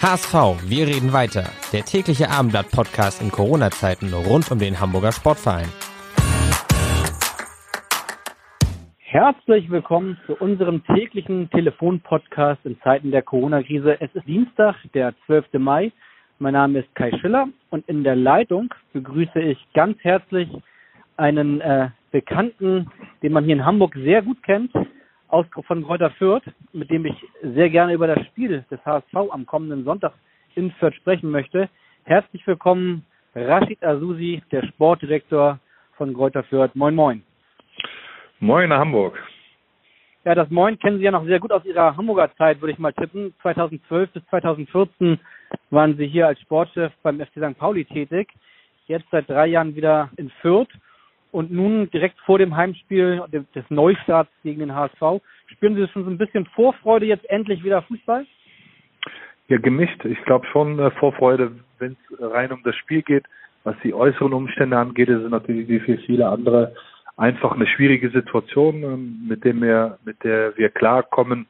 HSV, wir reden weiter. Der tägliche Abendblatt-Podcast in Corona-Zeiten rund um den Hamburger Sportverein. Herzlich willkommen zu unserem täglichen Telefon-Podcast in Zeiten der Corona-Krise. Es ist Dienstag, der 12. Mai. Mein Name ist Kai Schiller und in der Leitung begrüße ich ganz herzlich einen äh, Bekannten, den man hier in Hamburg sehr gut kennt, aus, von Kräuter Fürth, mit dem ich sehr gerne über das Spiel des HSV am kommenden Sonntag in Fürth sprechen möchte. Herzlich willkommen, Rashid Azusi, der Sportdirektor von Kräuter Fürth. Moin, moin. Moin nach Hamburg. Ja, das Moin kennen Sie ja noch sehr gut aus Ihrer Hamburger Zeit, würde ich mal tippen. 2012 bis 2014 waren Sie hier als Sportchef beim FC St. Pauli tätig. Jetzt seit drei Jahren wieder in Fürth und nun direkt vor dem Heimspiel des Neustarts gegen den HSV. Spüren Sie schon so ein bisschen Vorfreude, jetzt endlich wieder Fußball? Ja, gemischt. Ich glaube schon äh, Vorfreude, wenn es rein um das Spiel geht. Was die äußeren Umstände angeht, sind natürlich wie viele andere einfach eine schwierige Situation, ähm, mit dem wir, mit der wir klarkommen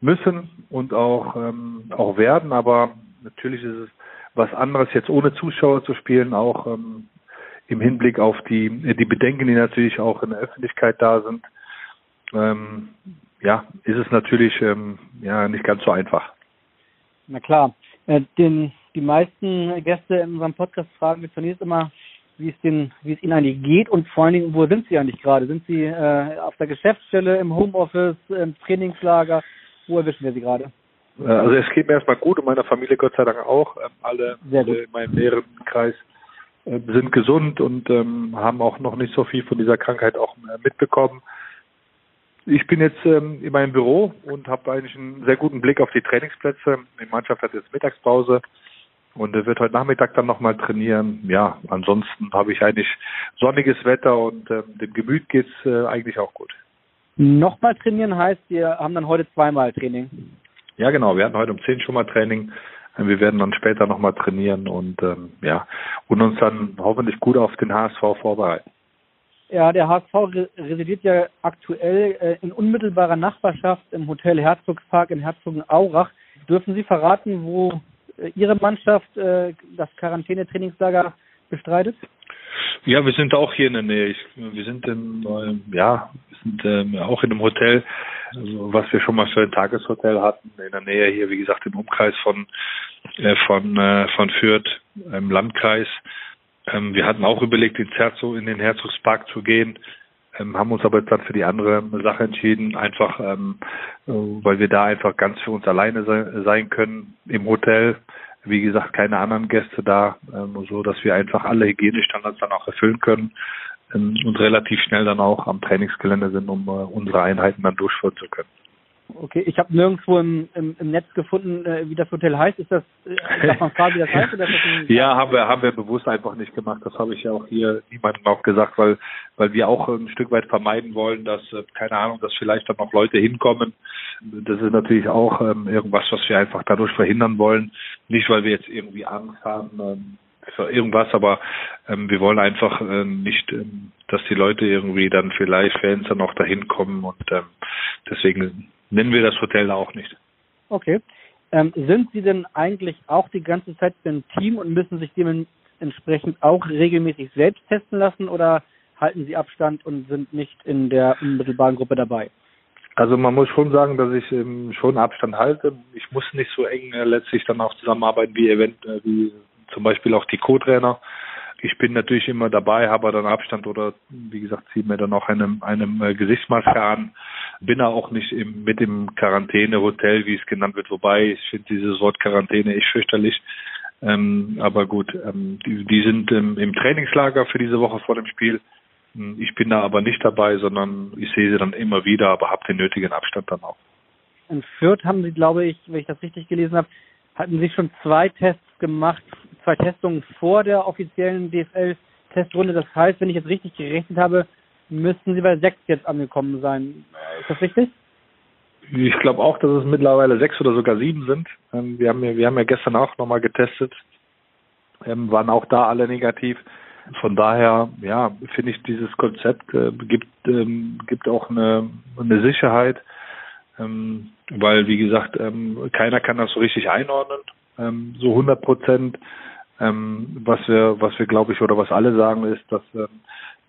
müssen und auch ähm, auch werden. Aber natürlich ist es was anderes, jetzt ohne Zuschauer zu spielen, auch ähm, im Hinblick auf die, die Bedenken, die natürlich auch in der Öffentlichkeit da sind, ähm, ja, ist es natürlich ähm, ja nicht ganz so einfach. Na klar. Äh, den, die meisten Gäste in unserem Podcast fragen wir zunächst immer, wie es, den, wie es Ihnen eigentlich geht und vor allen Dingen, wo sind Sie eigentlich gerade? Sind Sie äh, auf der Geschäftsstelle, im Homeoffice, im Trainingslager? Wo erwischen wir Sie gerade? Äh, also es geht mir erstmal gut und meiner Familie Gott sei Dank auch. Ähm, alle, alle in meinem näheren Kreis äh, sind gesund und ähm, haben auch noch nicht so viel von dieser Krankheit auch mitbekommen. Ich bin jetzt ähm, in meinem Büro und habe eigentlich einen sehr guten Blick auf die Trainingsplätze. Die Mannschaft hat jetzt Mittagspause und wird heute Nachmittag dann nochmal trainieren. Ja, ansonsten habe ich eigentlich sonniges Wetter und ähm, dem Gemüt geht's äh, eigentlich auch gut. Nochmal trainieren heißt, wir haben dann heute zweimal Training. Ja, genau. Wir hatten heute um 10 schon mal Training. Wir werden dann später nochmal trainieren und ähm, ja und uns dann hoffentlich gut auf den HSV vorbereiten. Ja, der HSV residiert ja aktuell äh, in unmittelbarer Nachbarschaft im Hotel Herzogspark in Herzogenaurach. Dürfen Sie verraten, wo äh, Ihre Mannschaft äh, das Quarantänetrainingslager bestreitet? Ja, wir sind auch hier in der Nähe. Ich, wir sind im, äh, ja, sind ähm, auch in einem Hotel, also was wir schon mal für ein Tageshotel hatten, in der Nähe hier, wie gesagt, im Umkreis von äh, von äh, von Fürth im Landkreis. Ähm, wir hatten auch überlegt, ins Herzog, in den Herzogspark zu gehen, ähm, haben uns aber dann für die andere Sache entschieden, einfach ähm, äh, weil wir da einfach ganz für uns alleine se sein können im Hotel. Wie gesagt, keine anderen Gäste da, ähm, so dass wir einfach alle Hygienestandards dann auch erfüllen können ähm, und relativ schnell dann auch am Trainingsgelände sind, um äh, unsere Einheiten dann durchführen zu können. Okay, ich habe nirgendwo im, im, im Netz gefunden, äh, wie das Hotel heißt. Ist das, äh, darf man fragen, wie das heißt? Oder das ja, haben wir, haben wir bewusst einfach nicht gemacht. Das habe ich ja auch hier niemandem auch gesagt, weil, weil wir auch ein Stück weit vermeiden wollen, dass, äh, keine Ahnung, dass vielleicht dann noch Leute hinkommen. Das ist natürlich auch ähm, irgendwas, was wir einfach dadurch verhindern wollen. Nicht, weil wir jetzt irgendwie Angst haben ähm, für irgendwas, aber ähm, wir wollen einfach äh, nicht, ähm, dass die Leute irgendwie dann vielleicht Fans dann auch dahin kommen und ähm, deswegen nennen wir das Hotel auch nicht. Okay. Ähm, sind Sie denn eigentlich auch die ganze Zeit im Team und müssen sich dementsprechend auch regelmäßig selbst testen lassen oder halten Sie Abstand und sind nicht in der unmittelbaren Gruppe dabei? Also man muss schon sagen, dass ich ähm, schon Abstand halte. Ich muss nicht so eng äh, letztlich dann auch zusammenarbeiten wie Event, äh, wie zum Beispiel auch die Co-Trainer. Ich bin natürlich immer dabei, habe dann Abstand oder wie gesagt, ziehe mir dann auch einem, einem äh, Gesichtsmaske an. Bin auch nicht im, mit dem Quarantänehotel, wie es genannt wird, wobei ich finde dieses Wort Quarantäne echt fürchterlich. Ähm, aber gut, ähm, die, die sind ähm, im Trainingslager für diese Woche vor dem Spiel. Hm, ich bin da aber nicht dabei, sondern ich sehe sie dann immer wieder, aber habe den nötigen Abstand dann auch. in Fürth haben Sie, glaube ich, wenn ich das richtig gelesen habe, hatten Sie schon zwei Tests gemacht, zwei Testungen vor der offiziellen DFL-Testrunde. Das heißt, wenn ich jetzt richtig gerechnet habe, müssten Sie bei sechs jetzt angekommen sein. Ist das richtig? Ich glaube auch, dass es mittlerweile sechs oder sogar sieben sind. Ähm, wir haben ja, wir haben ja gestern auch nochmal getestet, ähm, waren auch da alle negativ. Von daher, ja, finde ich dieses Konzept äh, gibt ähm, gibt auch eine, eine Sicherheit, ähm, weil wie gesagt, ähm, keiner kann das so richtig einordnen, ähm, so 100 Prozent. Ähm, was wir, was wir glaube ich oder was alle sagen ist, dass ähm,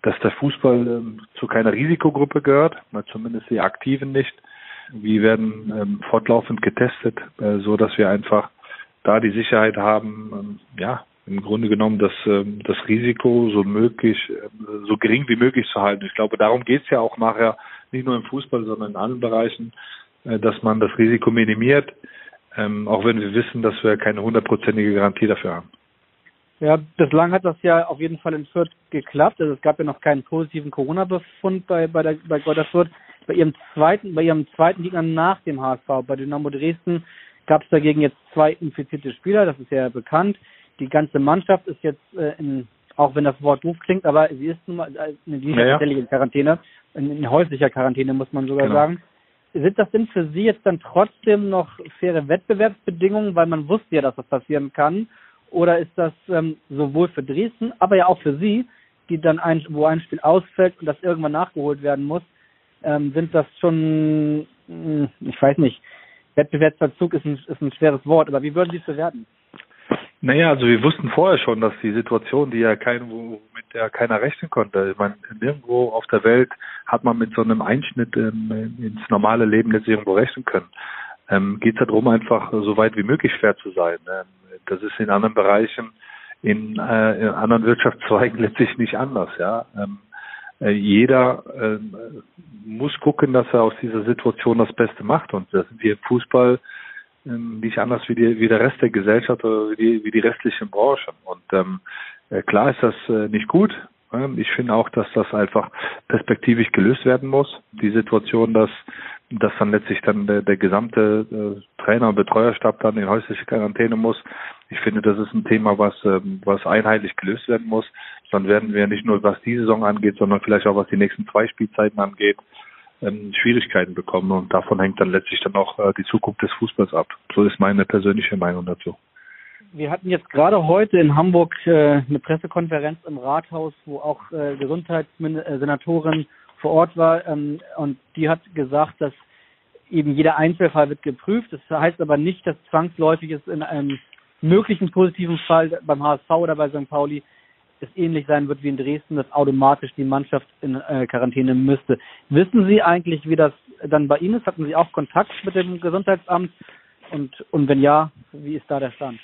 dass der Fußball ähm, zu keiner Risikogruppe gehört, zumindest die Aktiven nicht. Wir werden ähm, fortlaufend getestet, äh, so dass wir einfach da die Sicherheit haben, ähm, ja, im Grunde genommen das, ähm, das Risiko so möglich, äh, so gering wie möglich zu halten. Ich glaube, darum geht es ja auch nachher, nicht nur im Fußball, sondern in allen Bereichen, äh, dass man das Risiko minimiert, ähm, auch wenn wir wissen, dass wir keine hundertprozentige Garantie dafür haben. Ja, bislang hat das ja auf jeden Fall in Fürth geklappt. Also es gab ja noch keinen positiven Corona-Befund bei, bei, der, bei Gotter Fürth. Bei ihrem zweiten, bei ihrem zweiten Gegner nach dem HSV, bei Dynamo Dresden, gab es dagegen jetzt zwei infizierte Spieler, das ist ja bekannt. Die ganze Mannschaft ist jetzt äh, in, auch wenn das Wort doof klingt, aber sie ist nun mal äh, die ja, ja. in Quarantäne, in, in, häuslicher Quarantäne muss man sogar genau. sagen. Sind das denn für Sie jetzt dann trotzdem noch faire Wettbewerbsbedingungen, weil man wusste ja, dass das passieren kann? Oder ist das ähm, sowohl für Dresden, aber ja auch für Sie, die dann ein, wo ein Spiel ausfällt und das irgendwann nachgeholt werden muss, ähm, sind das schon, hm, ich weiß nicht, Wettbewerbsverzug ist ein, ist ein schweres Wort, aber wie würden Sie es bewerten? Naja, also wir wussten vorher schon, dass die Situation, die ja kein, mit der keiner rechnen konnte, ich meine, nirgendwo auf der Welt hat man mit so einem Einschnitt ähm, ins normale Leben jetzt irgendwo rechnen können. Ähm, Geht es darum, einfach so weit wie möglich fair zu sein. Ähm, das ist in anderen Bereichen, in, äh, in anderen Wirtschaftszweigen letztlich nicht anders. Ja, ähm, äh, jeder äh, muss gucken, dass er aus dieser Situation das Beste macht. Und das sind wir im Fußball äh, nicht anders wie, die, wie der Rest der Gesellschaft oder wie die, wie die restlichen Branchen. Und ähm, äh, klar ist das äh, nicht gut. Ähm, ich finde auch, dass das einfach perspektivisch gelöst werden muss. Die Situation, dass dass dann letztlich dann der, der gesamte äh, Trainer und Betreuerstab dann in häusliche Quarantäne muss. Ich finde, das ist ein Thema, was, ähm, was einheitlich gelöst werden muss. Dann werden wir nicht nur, was die Saison angeht, sondern vielleicht auch, was die nächsten zwei Spielzeiten angeht, ähm, Schwierigkeiten bekommen. Und davon hängt dann letztlich dann auch äh, die Zukunft des Fußballs ab. So ist meine persönliche Meinung dazu. Wir hatten jetzt gerade heute in Hamburg äh, eine Pressekonferenz im Rathaus, wo auch äh, Gesundheitssenatorin vor Ort war ähm, und die hat gesagt, dass eben jeder Einzelfall wird geprüft. Das heißt aber nicht, dass zwangsläufig es in einem möglichen positiven Fall beim HSV oder bei St. Pauli es ähnlich sein wird wie in Dresden, dass automatisch die Mannschaft in äh, Quarantäne müsste. Wissen Sie eigentlich, wie das dann bei Ihnen ist? Hatten Sie auch Kontakt mit dem Gesundheitsamt? Und, und wenn ja, wie ist da der Stand?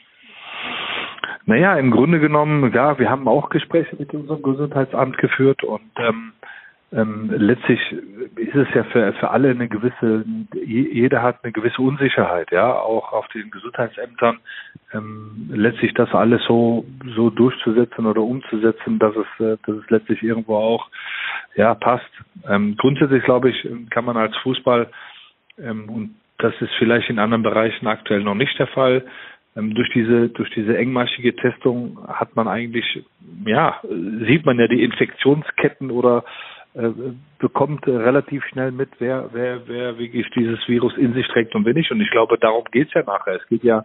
Naja, im Grunde genommen, ja, wir haben auch Gespräche mit unserem Gesundheitsamt geführt und ähm, ähm, letztlich ist es ja für, für alle eine gewisse, jeder hat eine gewisse Unsicherheit, ja, auch auf den Gesundheitsämtern, ähm, letztlich das alles so, so durchzusetzen oder umzusetzen, dass es, äh, dass es letztlich irgendwo auch, ja, passt. Ähm, grundsätzlich glaube ich, kann man als Fußball, ähm, und das ist vielleicht in anderen Bereichen aktuell noch nicht der Fall, ähm, durch diese durch diese engmaschige Testung hat man eigentlich ja sieht man ja die Infektionsketten oder bekommt relativ schnell mit, wer, wer, wer wirklich dieses Virus in sich trägt und wer nicht. Und ich glaube, darum geht's ja nachher. Es geht ja,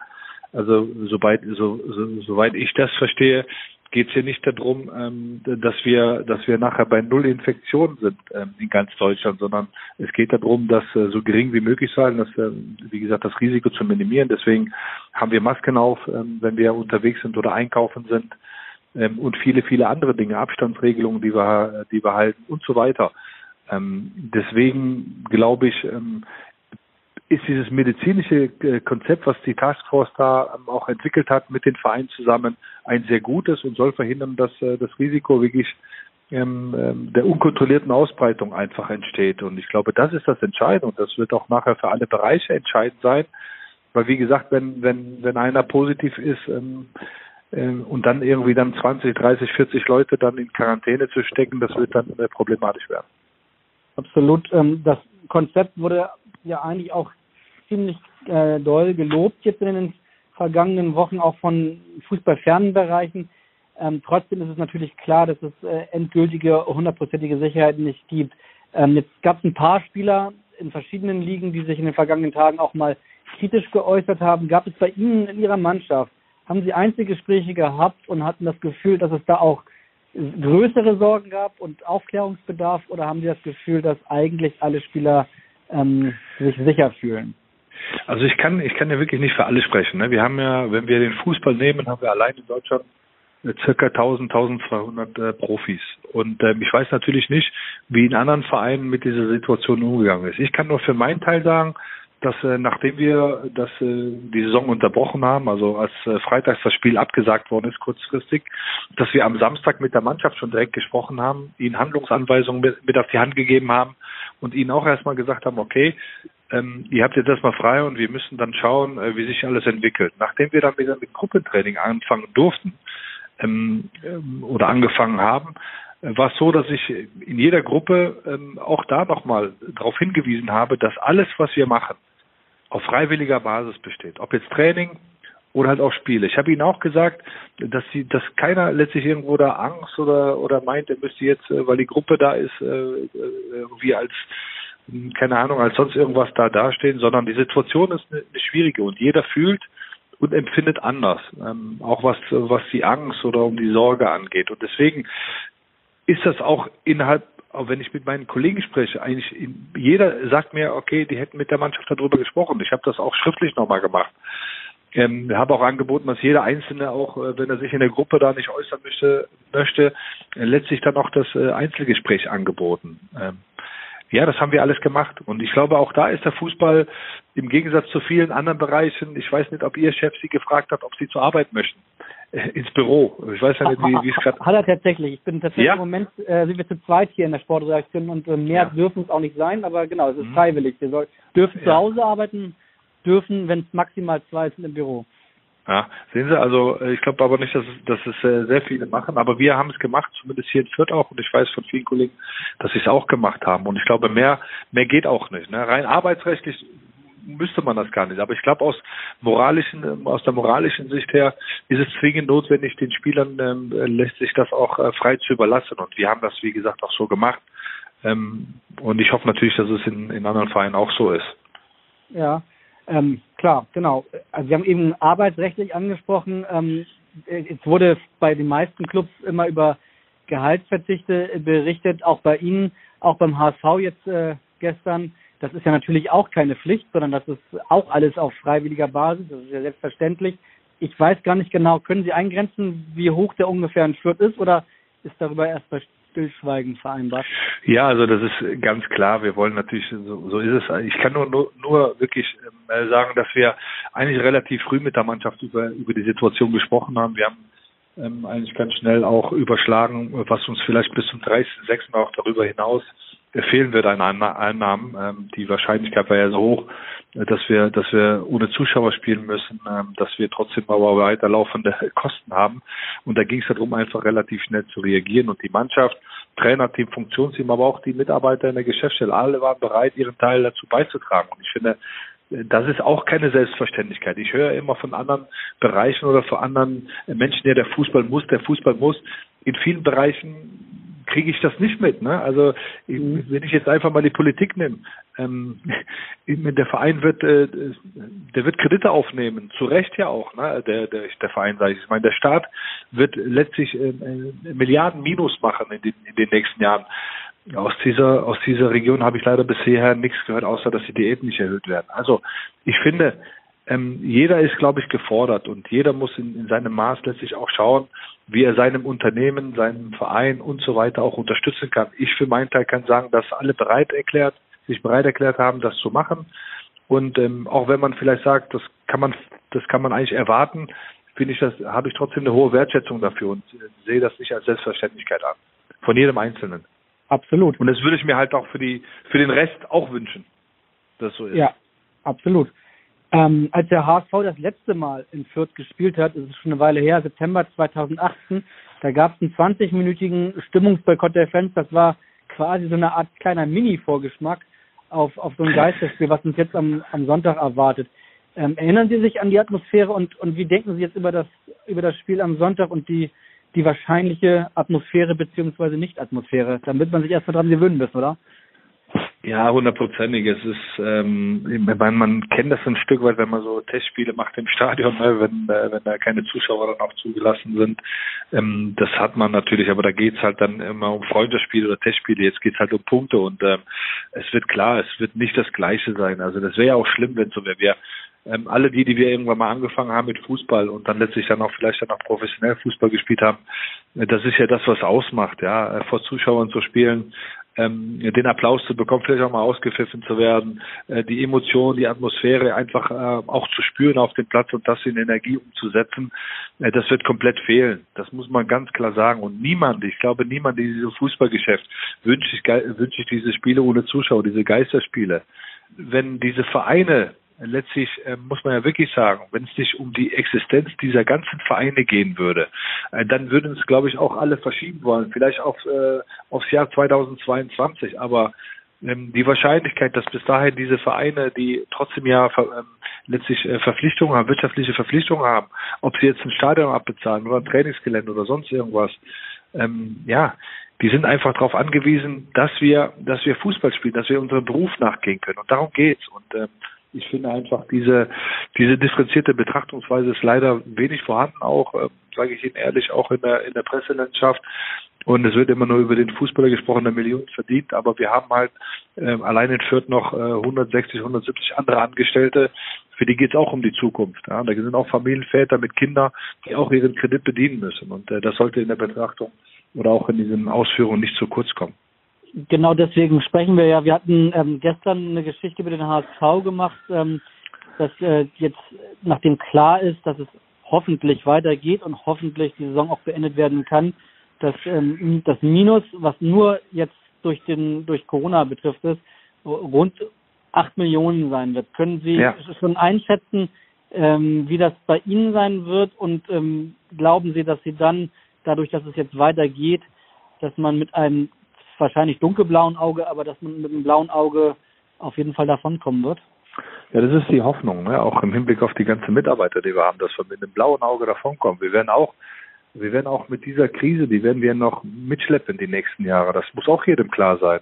also soweit, so, so, soweit ich das verstehe, geht's hier nicht darum, ähm, dass wir, dass wir nachher bei null Infektionen sind ähm, in ganz Deutschland, sondern es geht darum, dass äh, so gering wie möglich sein, dass äh, wie gesagt das Risiko zu minimieren. Deswegen haben wir Masken auf, ähm, wenn wir unterwegs sind oder einkaufen sind ähm, und viele, viele andere Dinge, Abstandsregelungen, die wir, die wir halten und so weiter. Ähm, deswegen glaube ich, ähm, ist dieses medizinische äh, Konzept, was die Taskforce da ähm, auch entwickelt hat mit den Vereinen zusammen, ein sehr gutes und soll verhindern, dass äh, das Risiko wirklich ähm, ähm, der unkontrollierten Ausbreitung einfach entsteht. Und ich glaube, das ist das Entscheidende und das wird auch nachher für alle Bereiche entscheidend sein. Weil wie gesagt, wenn, wenn, wenn einer positiv ist, und dann irgendwie dann 20, 30, 40 Leute dann in Quarantäne zu stecken, das wird dann problematisch werden. Absolut. Ähm, das Konzept wurde ja eigentlich auch ziemlich äh, doll gelobt jetzt in den vergangenen Wochen auch von fußballfernen Bereichen. Ähm, trotzdem ist es natürlich klar, dass es äh, endgültige, hundertprozentige Sicherheit nicht gibt. Ähm, jetzt gab es ein paar Spieler in verschiedenen Ligen, die sich in den vergangenen Tagen auch mal kritisch geäußert haben. Gab es bei Ihnen in Ihrer Mannschaft, haben Sie Einzelgespräche gehabt und hatten das Gefühl, dass es da auch größere Sorgen gab und Aufklärungsbedarf oder haben Sie das Gefühl, dass eigentlich alle Spieler ähm, sich sicher fühlen? Also ich kann, ich kann ja wirklich nicht für alle sprechen. Ne? Wir haben ja, wenn wir den Fußball nehmen, haben wir allein in Deutschland äh, circa 1000, 1200 äh, Profis. Und ähm, ich weiß natürlich nicht, wie in anderen Vereinen mit dieser Situation umgegangen ist. Ich kann nur für meinen Teil sagen, dass äh, nachdem wir das, äh, die Saison unterbrochen haben, also als äh, freitags das Spiel abgesagt worden ist kurzfristig, dass wir am Samstag mit der Mannschaft schon direkt gesprochen haben, ihnen Handlungsanweisungen mit, mit auf die Hand gegeben haben und ihnen auch erstmal gesagt haben, okay, ähm, ihr habt jetzt erstmal frei und wir müssen dann schauen, äh, wie sich alles entwickelt. Nachdem wir dann wieder mit Gruppentraining anfangen durften ähm, ähm, oder angefangen haben, äh, war es so, dass ich in jeder Gruppe ähm, auch da nochmal darauf hingewiesen habe, dass alles, was wir machen, auf freiwilliger Basis besteht. Ob jetzt Training oder halt auch Spiele. Ich habe Ihnen auch gesagt, dass sie, dass keiner letztlich irgendwo da Angst oder oder meint, er müsste jetzt, äh, weil die Gruppe da ist, äh, äh, irgendwie als keine Ahnung, als sonst irgendwas da dastehen, sondern die Situation ist eine, eine schwierige und jeder fühlt und empfindet anders, ähm, auch was was die Angst oder um die Sorge angeht. Und deswegen ist das auch innerhalb auch wenn ich mit meinen Kollegen spreche, eigentlich jeder sagt mir, okay, die hätten mit der Mannschaft darüber gesprochen. Ich habe das auch schriftlich nochmal gemacht. Ähm, habe auch angeboten, dass jeder Einzelne auch, äh, wenn er sich in der Gruppe da nicht äußern möchte, möchte äh, letztlich dann auch das äh, Einzelgespräch angeboten. Ähm, ja, das haben wir alles gemacht. Und ich glaube, auch da ist der Fußball im Gegensatz zu vielen anderen Bereichen, ich weiß nicht, ob Ihr Chef Sie gefragt hat, ob Sie zur Arbeit möchten. Äh, ins Büro. Ich weiß ja nicht, wie, wie es gerade. Hat er tatsächlich. Ich bin tatsächlich ja? im Moment, äh, sind wir zu zweit hier in der Sportreaktion und äh, mehr ja. dürfen es auch nicht sein, aber genau, es ist mhm. freiwillig. Wir soll, dürfen ja. zu Hause arbeiten, dürfen, wenn es maximal zwei sind im Büro. Ja, sehen Sie, also äh, ich glaube aber nicht, dass es, dass es äh, sehr viele machen, aber wir haben es gemacht, zumindest hier in Fürth auch und ich weiß von vielen Kollegen, dass sie es auch gemacht haben und ich glaube, mehr, mehr geht auch nicht. Ne? Rein arbeitsrechtlich müsste man das gar nicht. Aber ich glaube, aus moralischen, aus der moralischen Sicht her ist es zwingend notwendig, den Spielern ähm, lässt sich das auch äh, frei zu überlassen. Und wir haben das, wie gesagt, auch so gemacht. Ähm, und ich hoffe natürlich, dass es in, in anderen Vereinen auch so ist. Ja, ähm, klar, genau. Also Sie haben eben arbeitsrechtlich angesprochen. Ähm, es wurde bei den meisten Clubs immer über Gehaltsverzichte berichtet, auch bei Ihnen, auch beim HSV jetzt äh, gestern. Das ist ja natürlich auch keine Pflicht, sondern das ist auch alles auf freiwilliger Basis. Das ist ja selbstverständlich. Ich weiß gar nicht genau, können Sie eingrenzen, wie hoch der ungefähr ein Schritt ist oder ist darüber erst bei Stillschweigen vereinbart? Ja, also das ist ganz klar. Wir wollen natürlich, so, so ist es. Ich kann nur, nur, nur wirklich äh, sagen, dass wir eigentlich relativ früh mit der Mannschaft über, über die Situation gesprochen haben. Wir haben ähm, eigentlich ganz schnell auch überschlagen, was uns vielleicht bis zum 30.06. auch darüber hinaus fehlen wird an Einnahmen. Ähm, die Wahrscheinlichkeit war ja so hoch, dass wir, dass wir ohne Zuschauer spielen müssen, ähm, dass wir trotzdem aber weiterlaufende Kosten haben. Und da ging es darum, einfach relativ schnell zu reagieren. Und die Mannschaft, Trainerteam, Funktionsteam, aber auch die Mitarbeiter in der Geschäftsstelle, alle waren bereit, ihren Teil dazu beizutragen. Und ich finde, das ist auch keine Selbstverständlichkeit. Ich höre immer von anderen Bereichen oder von anderen Menschen, ja, der Fußball muss, der Fußball muss. In vielen Bereichen kriege ich das nicht mit. Ne? Also mhm. wenn ich jetzt einfach mal die Politik nehme, ähm, der Verein wird, äh, der wird Kredite aufnehmen, zu Recht ja auch, ne? der, der, der Verein sage ich. Ich meine, der Staat wird letztlich äh, Milliarden Minus machen in den, in den nächsten Jahren. Aus dieser, aus dieser Region habe ich leider bisher nichts gehört, außer dass die Diäten nicht erhöht werden. Also ich finde, ähm, jeder ist, glaube ich, gefordert und jeder muss in, in seinem Maß letztlich auch schauen, wie er seinem Unternehmen, seinem Verein und so weiter auch unterstützen kann. Ich für meinen Teil kann sagen, dass alle bereit erklärt, sich bereit erklärt haben, das zu machen. Und ähm, auch wenn man vielleicht sagt, das kann man, das kann man eigentlich erwarten, finde ich das, habe ich trotzdem eine hohe Wertschätzung dafür und äh, sehe das nicht als Selbstverständlichkeit an. Von jedem Einzelnen. Absolut. Und das würde ich mir halt auch für die, für den Rest auch wünschen, dass so ist. Ja, absolut. Ähm, als der HSV das letzte Mal in Fürth gespielt hat, ist es schon eine Weile her, September 2018, da gab es einen 20-minütigen Stimmungsboykott der Fans. Das war quasi so eine Art kleiner Mini-Vorgeschmack auf, auf so ein Geisterspiel, was uns jetzt am, am Sonntag erwartet. Ähm, erinnern Sie sich an die Atmosphäre und, und wie denken Sie jetzt über das, über das Spiel am Sonntag und die, die wahrscheinliche Atmosphäre beziehungsweise Nicht-Atmosphäre? Damit man sich erst mal dran gewöhnen müssen, oder? Ja, hundertprozentig. Es ist, ähm, man, man kennt das ein Stück weit, wenn man so Testspiele macht im Stadion, ne, wenn, äh, wenn da keine Zuschauer dann auch zugelassen sind. Ähm, das hat man natürlich, aber da geht's halt dann immer um Freundschaftsspiele oder Testspiele. Jetzt geht's halt um Punkte und ähm, es wird klar, es wird nicht das Gleiche sein. Also das wäre ja auch schlimm, wenn so wäre. Wir ähm, alle die, die wir irgendwann mal angefangen haben mit Fußball und dann letztlich dann auch vielleicht dann auch professionell Fußball gespielt haben, äh, das ist ja das, was ausmacht, ja, äh, vor Zuschauern zu spielen, ähm, den Applaus zu bekommen, vielleicht auch mal ausgepfiffen zu werden, äh, die Emotion, die Atmosphäre einfach äh, auch zu spüren auf dem Platz und das in Energie umzusetzen, äh, das wird komplett fehlen. Das muss man ganz klar sagen. Und niemand, ich glaube, niemand in diesem Fußballgeschäft wünscht sich, wünscht sich diese Spiele ohne Zuschauer, diese Geisterspiele. Wenn diese Vereine letztlich äh, muss man ja wirklich sagen, wenn es sich um die Existenz dieser ganzen Vereine gehen würde, äh, dann würden es, glaube ich, auch alle verschieben wollen, vielleicht auf, äh, aufs Jahr 2022. Aber ähm, die Wahrscheinlichkeit, dass bis dahin diese Vereine, die trotzdem ja ähm, letztlich äh, Verpflichtungen haben, wirtschaftliche Verpflichtungen haben, ob sie jetzt ein Stadion abbezahlen oder ein Trainingsgelände oder sonst irgendwas, ähm, ja, die sind einfach darauf angewiesen, dass wir, dass wir Fußball spielen, dass wir unserem Beruf nachgehen können. Und darum geht's. Und ähm, ich finde einfach diese diese differenzierte Betrachtungsweise ist leider wenig vorhanden, auch äh, sage ich Ihnen ehrlich, auch in der in der Presselandschaft. Und es wird immer nur über den Fußballer gesprochen, der Millionen verdient, aber wir haben halt äh, allein in Fürth noch äh, 160, 170 andere Angestellte, für die geht es auch um die Zukunft. Ja. Da sind auch Familienväter mit Kindern, die auch ihren Kredit bedienen müssen. Und äh, das sollte in der Betrachtung oder auch in diesen Ausführungen nicht zu kurz kommen genau deswegen sprechen wir ja. Wir hatten ähm, gestern eine Geschichte über den HSV gemacht, ähm, dass äh, jetzt, nachdem klar ist, dass es hoffentlich weitergeht und hoffentlich die Saison auch beendet werden kann, dass ähm, das Minus, was nur jetzt durch den durch Corona betrifft, ist rund acht Millionen sein wird. Können Sie ja. schon einschätzen, ähm, wie das bei Ihnen sein wird und ähm, glauben Sie, dass Sie dann dadurch, dass es jetzt weitergeht, dass man mit einem wahrscheinlich dunkelblauen Auge, aber dass man mit einem blauen Auge auf jeden Fall davonkommen wird. Ja, das ist die Hoffnung, ne? auch im Hinblick auf die ganzen Mitarbeiter, die wir haben, dass wir mit einem blauen Auge davonkommen. Wir werden auch, wir werden auch mit dieser Krise, die werden wir noch mitschleppen die nächsten Jahre. Das muss auch jedem klar sein.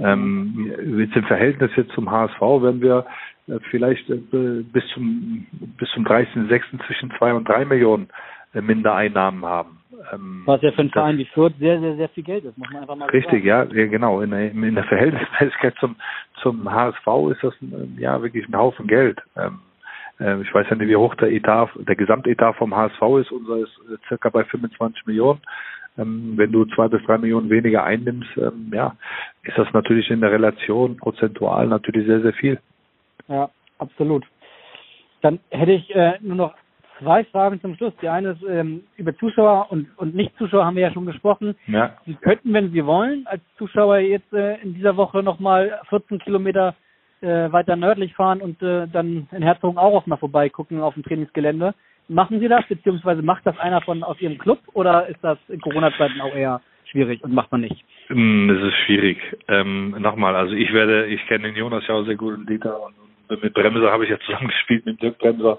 Ähm, jetzt im Verhältnis jetzt zum HSV werden wir äh, vielleicht äh, bis zum bis zum 30.06. zwischen zwei und drei Millionen Mindereinnahmen haben. Ähm, Was ja für einen Verein wie Fürth sehr, sehr, sehr viel Geld ist, muss man einfach mal Richtig, sagen. ja, genau. In der, in der Verhältnismäßigkeit zum, zum HSV ist das ein, ja wirklich ein Haufen Geld. Ähm, äh, ich weiß ja nicht, wie hoch der Etat, der Gesamtetat vom HSV ist. Unser ist äh, circa bei 25 Millionen. Ähm, wenn du zwei bis drei Millionen weniger einnimmst, ähm, ja, ist das natürlich in der Relation prozentual natürlich sehr, sehr viel. Ja, absolut. Dann hätte ich äh, nur noch zwei Fragen zum Schluss. Die eine ist ähm, über Zuschauer und, und Nicht-Zuschauer haben wir ja schon gesprochen. Ja. Sie könnten, wenn Sie wollen, als Zuschauer jetzt äh, in dieser Woche nochmal 14 Kilometer äh, weiter nördlich fahren und äh, dann in Herzogenaurach mal vorbeigucken auf dem Trainingsgelände. Machen Sie das, beziehungsweise macht das einer von aus Ihrem Club oder ist das in Corona-Zeiten auch eher schwierig und macht man nicht? Hm, es ist schwierig. Ähm, nochmal, also ich werde, ich kenne den Jonas ja auch sehr gut und Dieter und, und mit Bremser habe ich ja zusammen gespielt, mit Dirk Bremser.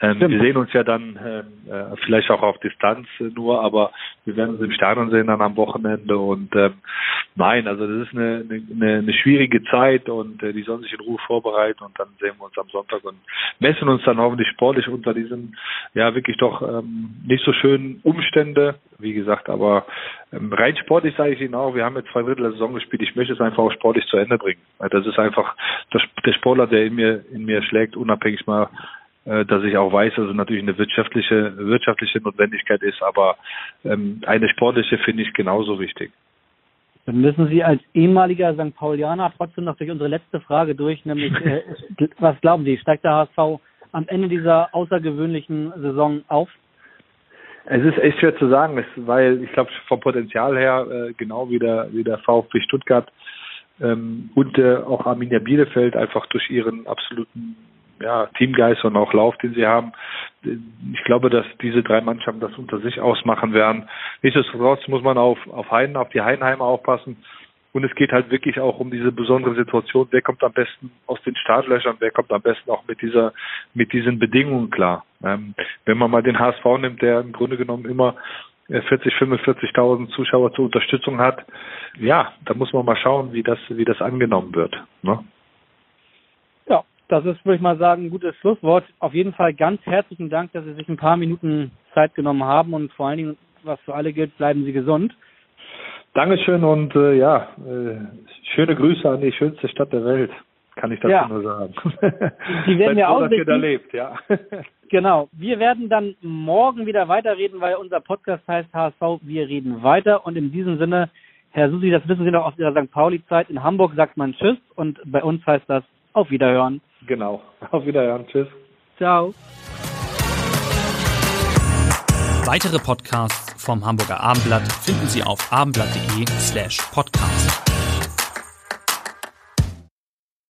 Ähm, wir sehen uns ja dann ähm, äh, vielleicht auch auf Distanz äh, nur, aber wir werden uns im Stadion sehen dann am Wochenende und ähm, nein, also das ist eine, eine, eine schwierige Zeit und äh, die sollen sich in Ruhe vorbereiten und dann sehen wir uns am Sonntag und messen uns dann hoffentlich sportlich unter diesen ja wirklich doch ähm, nicht so schönen Umstände, wie gesagt, aber ähm, rein sportlich sage ich Ihnen auch, wir haben jetzt zwei Drittel der Saison gespielt, ich möchte es einfach auch sportlich zu Ende bringen. Das ist einfach das, der Sportler, der in mir in mir schlägt, unabhängig mal dass ich auch weiß, dass es natürlich eine wirtschaftliche, wirtschaftliche Notwendigkeit ist, aber ähm, eine sportliche finde ich genauso wichtig. Dann müssen Sie als ehemaliger St. Paulianer trotzdem noch durch unsere letzte Frage durch, nämlich äh, was glauben Sie, steigt der HSV am Ende dieser außergewöhnlichen Saison auf? Es ist echt schwer zu sagen, weil ich glaube vom Potenzial her äh, genau wie der, wie der VfB Stuttgart ähm, und äh, auch Arminia Bielefeld einfach durch ihren absoluten ja, Teamgeist und auch Lauf, den sie haben. Ich glaube, dass diese drei Mannschaften das unter sich ausmachen werden. Nichtsdestotrotz muss man auf, auf Heiden, auf die Heidenheimer aufpassen. Und es geht halt wirklich auch um diese besondere Situation. Wer kommt am besten aus den Startlöchern? Wer kommt am besten auch mit dieser, mit diesen Bedingungen klar? Ähm, wenn man mal den HSV nimmt, der im Grunde genommen immer 40, 45.000 Zuschauer zur Unterstützung hat, ja, da muss man mal schauen, wie das, wie das angenommen wird. Ne? Ja, das ist, würde ich mal sagen, ein gutes Schlusswort. Auf jeden Fall ganz herzlichen Dank, dass Sie sich ein paar Minuten Zeit genommen haben und vor allen Dingen, was für alle gilt, bleiben Sie gesund. Dankeschön und äh, ja, äh, schöne Grüße an die schönste Stadt der Welt, kann ich dazu Ja. nur sagen. Die werden ihr ausrichten. da lebt, ja. Genau. Wir werden dann morgen wieder weiterreden, weil unser Podcast heißt HSV, wir reden weiter. Und in diesem Sinne, Herr Susi, das wissen Sie noch aus Ihrer St. Pauli-Zeit. In Hamburg sagt man Tschüss und bei uns heißt das Auf Wiederhören. genau. Auf Wiederhören. Tschüss. Ciao. Weitere Podcasts vom Hamburger Abendblatt finden Sie auf abendblatt.de slash podcast.